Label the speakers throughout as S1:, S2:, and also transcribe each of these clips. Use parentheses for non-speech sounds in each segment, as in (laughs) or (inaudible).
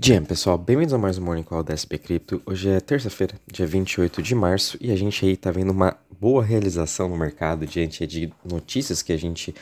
S1: Dia, pessoal, bem-vindos a mais um Morning Call da SP Cripto. Hoje é terça-feira, dia 28 de março, e a gente aí tá vendo uma boa realização no mercado diante de notícias que a gente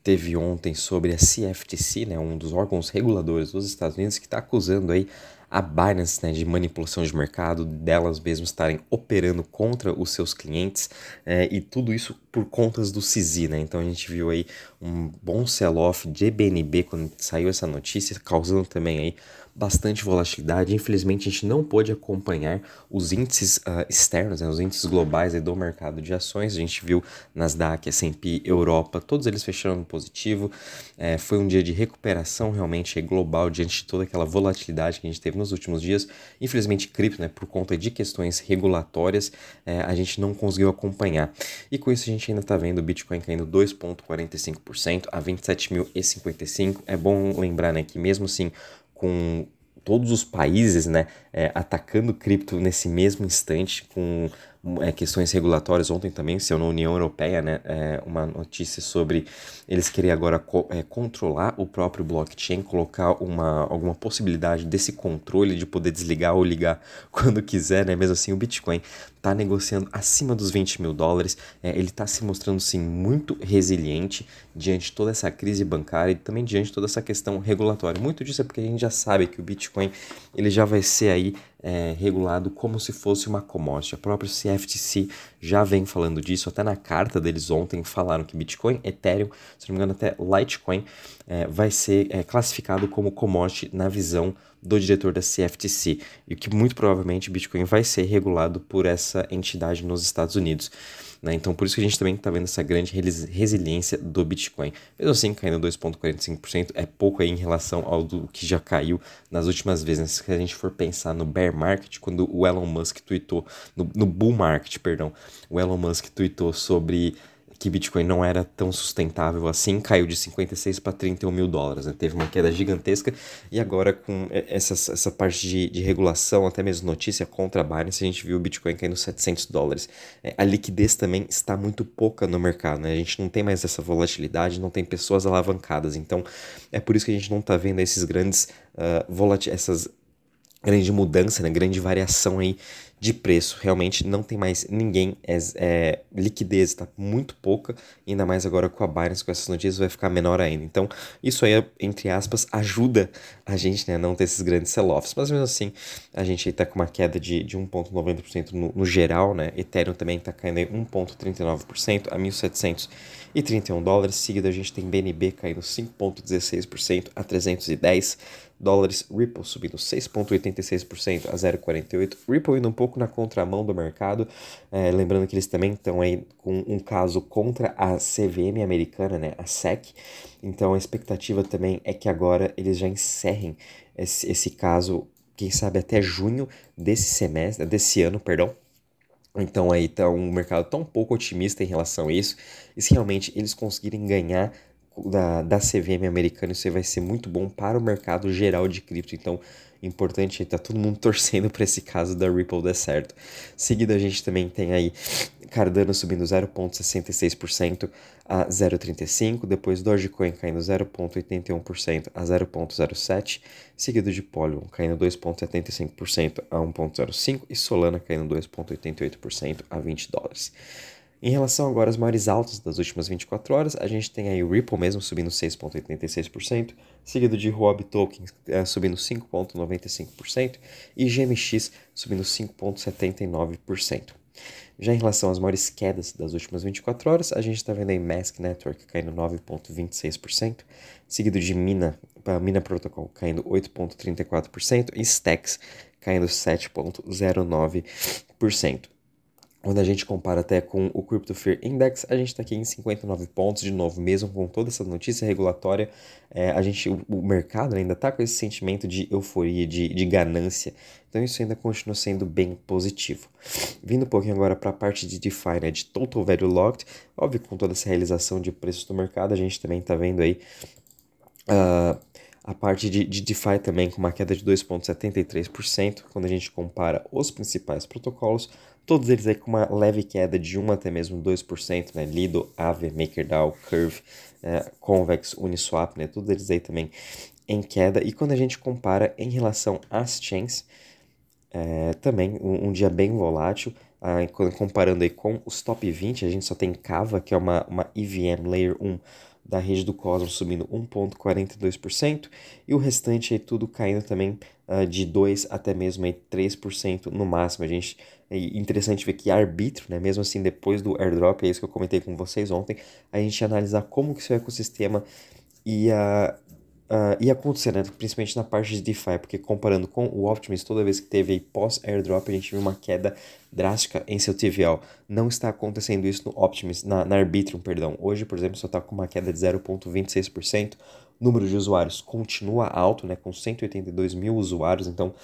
S1: teve ontem sobre a CFTC, né, um dos órgãos reguladores dos Estados Unidos, que está acusando aí a Binance né, de manipulação de mercado, delas mesmas estarem operando contra os seus clientes é, e tudo isso por contas do CZ, né? Então a gente viu aí um bom sell-off de BNB quando saiu essa notícia, causando também aí bastante volatilidade. Infelizmente a gente não pôde acompanhar os índices uh, externos, né, os índices globais do mercado de ações. A gente viu Nasdaq, S&P, Europa, todos eles fechando positivo. É, foi um dia de recuperação realmente global diante de toda aquela volatilidade que a gente teve nos últimos dias. Infelizmente cripto, né, por conta de questões regulatórias, é, a gente não conseguiu acompanhar. E com isso a gente ainda está vendo o Bitcoin caindo 2,45% a 27.055. É bom lembrar né, que mesmo assim com todos os países né, é, atacando cripto nesse mesmo instante, com é, questões regulatórias. Ontem também saiu na União Europeia né, é, uma notícia sobre eles querem agora co é, controlar o próprio blockchain, colocar uma, alguma possibilidade desse controle de poder desligar ou ligar (laughs) quando quiser, né? Mesmo assim, o Bitcoin está negociando acima dos 20 mil dólares. É, ele está se mostrando sim muito resiliente diante de toda essa crise bancária e também diante de toda essa questão regulatória. Muito disso é porque a gente já sabe que o Bitcoin ele já vai ser aí é, regulado como se fosse uma commodity. A própria CFTC já vem falando disso, até na carta deles ontem falaram que Bitcoin, Ethereum, se não me engano até Litecoin, é, vai ser é, classificado como commodity na visão do diretor da CFTC e que muito provavelmente Bitcoin vai ser regulado por essa entidade nos Estados Unidos. Né? Então, por isso que a gente também está vendo essa grande resiliência do Bitcoin. Mesmo assim, caindo 2,45% é pouco aí em relação ao do que já caiu nas últimas vezes. Se a gente for pensar no bear market, quando o Elon Musk tweetou, no, no bull market, perdão, o Elon Musk tweetou sobre que Bitcoin não era tão sustentável assim, caiu de 56 para 31 mil dólares. Né? Teve uma queda gigantesca e agora com essa, essa parte de, de regulação, até mesmo notícia contra a Binance, a gente viu o Bitcoin caindo 700 dólares. É, a liquidez também está muito pouca no mercado, né? a gente não tem mais essa volatilidade, não tem pessoas alavancadas. Então é por isso que a gente não está vendo esses grandes uh, essas grande mudança, né? grande variação aí de preço. Realmente não tem mais ninguém, é, é liquidez está muito pouca, ainda mais agora com a Binance, com essas notícias, vai ficar menor ainda. Então, isso aí, entre aspas, ajuda a gente né, a não ter esses grandes sell-offs. Mas mesmo assim, a gente está com uma queda de, de 1,90% no, no geral, né? Ethereum também está caindo em 1,39% a 1.731 dólares. Seguido, a gente tem BNB caindo 5,16% a 310 dólares. Ripple subindo 6,86% a 0,48. Ripple indo um pouco na contramão do mercado. É, lembrando que eles também estão aí com um caso contra a CVM americana, né, a SEC. Então a expectativa também é que agora eles já encerrem esse, esse caso, quem sabe até junho desse semestre, desse ano, perdão. Então aí tá um mercado tão pouco otimista em relação a isso. E se realmente eles conseguirem ganhar da, da CVM americana, isso vai ser muito bom para o mercado geral de cripto. Então, importante, tá todo mundo (laughs) torcendo para esse caso da Ripple dar certo. Seguido, a gente também tem aí Cardano subindo 0,66% a 0,35%, depois Dogecoin caindo 0,81% a 0,07%, seguido de Polygon caindo 2,75% a 1,05% e Solana caindo 2,88% a 20 dólares. Em relação agora às maiores altas das últimas 24 horas, a gente tem aí o Ripple mesmo subindo 6,86%, seguido de Huobi Tokens uh, subindo 5,95% e GMX subindo 5,79%. Já em relação às maiores quedas das últimas 24 horas, a gente está vendo aí Mask Network caindo 9,26%, seguido de Mina, Mina Protocol caindo 8,34% e Stacks caindo 7,09%. Quando a gente compara até com o Crypto Fear Index, a gente está aqui em 59 pontos, de novo, mesmo com toda essa notícia regulatória, é, a gente, o, o mercado ainda está com esse sentimento de euforia, de, de ganância, então isso ainda continua sendo bem positivo. Vindo um pouquinho agora para a parte de DeFi, né, de Total Value Locked, óbvio com toda essa realização de preços do mercado, a gente também está vendo aí... Uh, a parte de, de DeFi também com uma queda de 2,73%, quando a gente compara os principais protocolos, todos eles aí com uma leve queda de 1 até mesmo 2%, né? Lido, Aave, MakerDAO, Curve, é, Convex, Uniswap, né? Todos eles aí também em queda. E quando a gente compara em relação às chains, é, também um, um, dia bem volátil. Ah, comparando aí com os top 20, a gente só tem Kava, que é uma, uma EVM Layer 1 da rede do Cosmos subindo 1,42% e o restante aí tudo caindo também de 2 até mesmo aí 3% no máximo. A gente é interessante ver que arbítrio, né, mesmo assim depois do airdrop, é isso que eu comentei com vocês ontem, a gente analisar como que seu ecossistema ia uh, ia acontecer, né? principalmente na parte de DeFi, porque comparando com o Optimus, toda vez que teve pós-airdrop, a gente viu uma queda drástica em seu TVL. Não está acontecendo isso no Optimus, na, na Arbitrum, perdão. Hoje, por exemplo, só está com uma queda de 0,26%. O número de usuários continua alto, né? com 182 mil usuários, então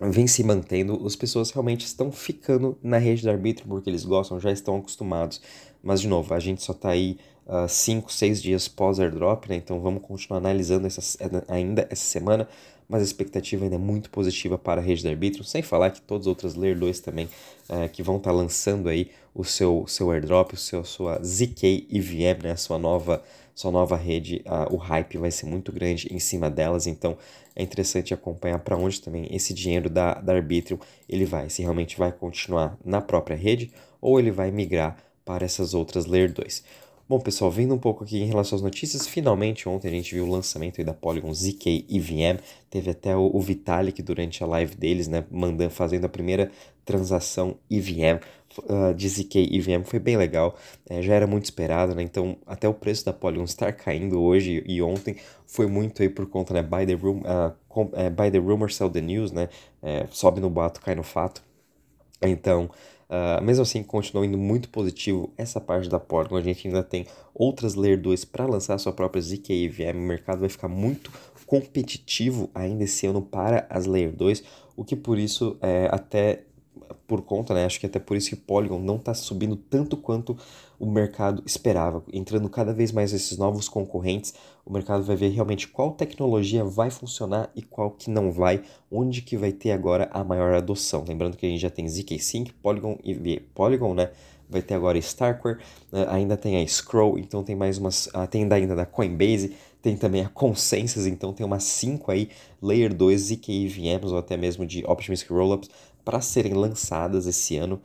S1: vem se mantendo. As pessoas realmente estão ficando na rede da Arbitrum porque eles gostam, já estão acostumados. Mas, de novo, a gente só está aí 5, uh, 6 dias pós-airdrop, né? Então vamos continuar analisando essa, ainda essa semana, mas a expectativa ainda é muito positiva para a rede da Arbitrum, sem falar que todas as outras Layer 2 também uh, que vão estar tá lançando aí o seu, seu airdrop, o seu, sua ZK EVM, né? Sua nova, sua nova rede, uh, o hype vai ser muito grande em cima delas, então é interessante acompanhar para onde também esse dinheiro da, da Arbitrum ele vai, se realmente vai continuar na própria rede ou ele vai migrar para essas outras Layer 2. Bom, pessoal, vindo um pouco aqui em relação às notícias, finalmente ontem a gente viu o lançamento da Polygon ZK EVM. Teve até o, o Vitalik durante a live deles, né, mandando, fazendo a primeira transação EVM uh, de ZK EVM. Foi bem legal, é, já era muito esperado, né? Então, até o preço da Polygon estar caindo hoje e ontem foi muito aí por conta, né? Buy the, room, uh, com, uh, buy the rumor, sell the news, né? É, sobe no bato, cai no fato. Então, Uh, mesmo assim, continua indo muito positivo essa parte da Polygon. A gente ainda tem outras Layer 2 para lançar a sua própria ZK EVM. O mercado vai ficar muito competitivo ainda esse ano para as Layer 2, o que por isso é, até por conta, né? Acho que até por isso que Polygon não está subindo tanto quanto o mercado esperava. Entrando cada vez mais esses novos concorrentes, o mercado vai ver realmente qual tecnologia vai funcionar e qual que não vai, onde que vai ter agora a maior adoção. Lembrando que a gente já tem ZK Sync, Polygon e Polygon, né? Vai ter agora Starkware, né? ainda tem a Scroll, então tem mais umas, ah, tem ainda da Coinbase, tem também a Consensus, então tem umas 5 aí, Layer 2 ZK EVMs ou até mesmo de Optimistic Rollups para serem lançadas esse ano.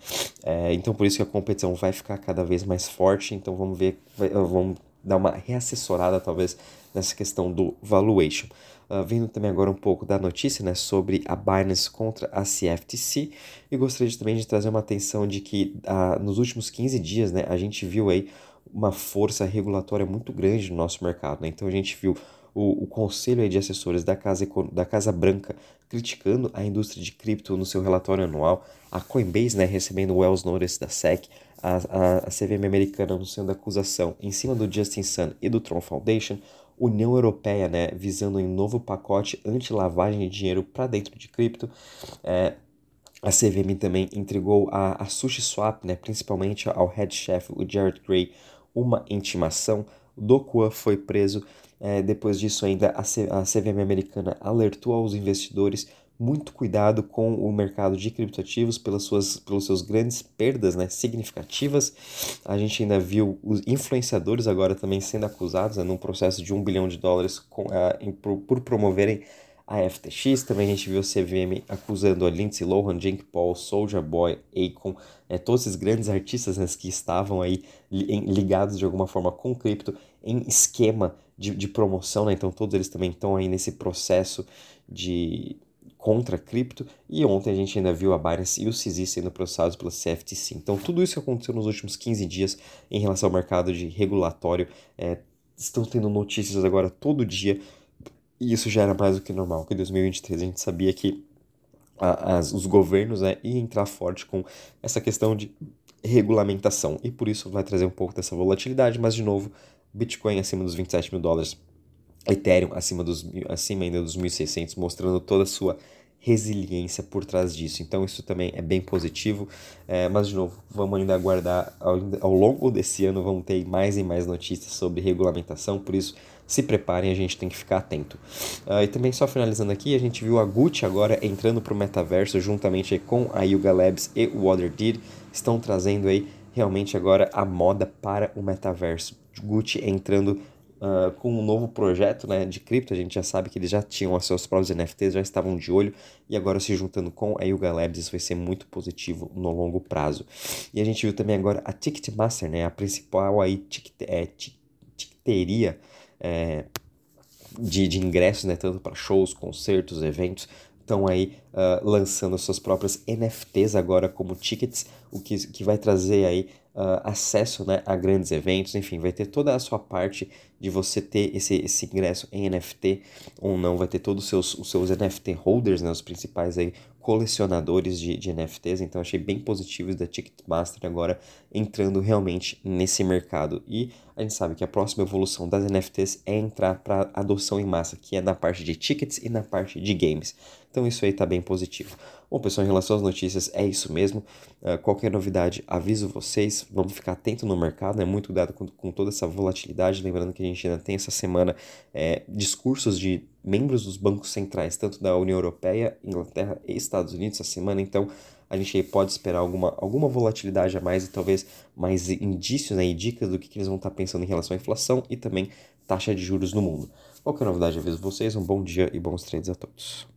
S1: É, então por isso que a competição vai ficar cada vez mais forte. Então vamos ver, vamos dar uma reassessorada talvez nessa questão do valuation. Uh, vindo também agora um pouco da notícia né, sobre a Binance contra a CFTC e gostaria de, também de trazer uma atenção de que uh, nos últimos 15 dias né, a gente viu aí uma força regulatória muito grande no nosso mercado. Né? Então a gente viu o, o conselho de assessores da Casa, da Casa Branca criticando a indústria de cripto no seu relatório anual, a Coinbase né, recebendo o Wells Notice da SEC, a, a, a CVM americana anunciando acusação em cima do Justin Sun e do Tron Foundation, União Europeia né, visando um novo pacote anti-lavagem de dinheiro para dentro de cripto, é, a CVM também entregou a, a SushiSwap, né, principalmente ao head chef, o Jared Gray, uma intimação. Dokua foi preso é, depois disso, ainda a, CVM americana alertou aos investidores muito cuidado com o mercado de criptoativos pelas suas pelos seus grandes perdas né, significativas. A gente ainda viu os influenciadores agora também sendo acusados né, num processo de um bilhão de dólares com, uh, em, por, por, promoverem a FTX. Também a gente viu o CVM acusando a Lindsay Lohan, Jake Paul, Soulja Boy, Akon, é, todos esses grandes artistas né, que estavam aí ligados de alguma forma com cripto em esquema de, de promoção, né? Então todos eles também estão aí nesse processo de contra cripto e ontem a gente ainda viu a Binance e o CZ sendo processados pela CFTC. Então tudo isso que aconteceu nos últimos 15 dias em relação ao mercado de regulatório, é, estão tendo notícias agora todo dia e isso já era mais do que normal, que em 2023 a gente sabia que a, as, os governos né, iam entrar forte com essa questão de regulamentação. E por isso vai trazer um pouco dessa volatilidade, mas de novo Bitcoin acima dos 27 mil dólares, Ethereum acima, dos, acima ainda dos 1.600, mostrando toda a sua resiliência por trás disso. Então isso também é bem positivo, é, mas de novo, vamos ainda aguardar ao, longo desse ano, vamos ter mais e mais notícias sobre regulamentação, por isso se preparem, a gente tem que ficar atento. Uh, e também só finalizando aqui, a gente viu a Gucci agora entrando para o metaverso juntamente com a Yuga Labs e o WaterDeed, estão trazendo aí realmente agora a moda para o metaverso. Gucci entrando uh, com um novo projeto né, de cripto. A gente já sabe que eles já tinham os seus próprios NFTs, já estavam de olho, e agora se juntando com a Yuga Labs, isso vai ser muito positivo no longo prazo. E a gente viu também agora a Ticketmaster, né, a principal aí é, ticketeria é, de, de ingressos, né, tanto para shows, concertos, eventos, estão aí uh, lançando suas próprias NFTs agora como tickets, o que, que vai trazer aí uh, acesso né, a grandes eventos, enfim, vai ter toda a sua parte de você ter esse, esse ingresso em NFT ou não, vai ter todos os seus, os seus NFT holders, né, os principais aí colecionadores de, de NFTs, então achei bem positivo da Ticketmaster agora entrando realmente nesse mercado. E a gente sabe que a próxima evolução das NFTs é entrar para adoção em massa, que é na parte de tickets e na parte de games. Então isso aí está bem positivo. Bom, pessoal, em relação às notícias, é isso mesmo. Uh, qualquer novidade, aviso vocês. Vamos ficar atento no mercado, né? muito cuidado com, com, toda essa volatilidade. Lembrando que a gente ainda tem essa semana é, discursos de membros dos bancos centrais, tanto da União Europeia, Inglaterra e Estados Unidos essa semana. Então, a gente pode esperar alguma, alguma volatilidade a mais e talvez mais indícios né, e dicas do que, que eles vão estar pensando em relação à inflação e também taxa de juros no mundo. Qualquer novidade, aviso vocês. Um bom dia e bons trades a todos.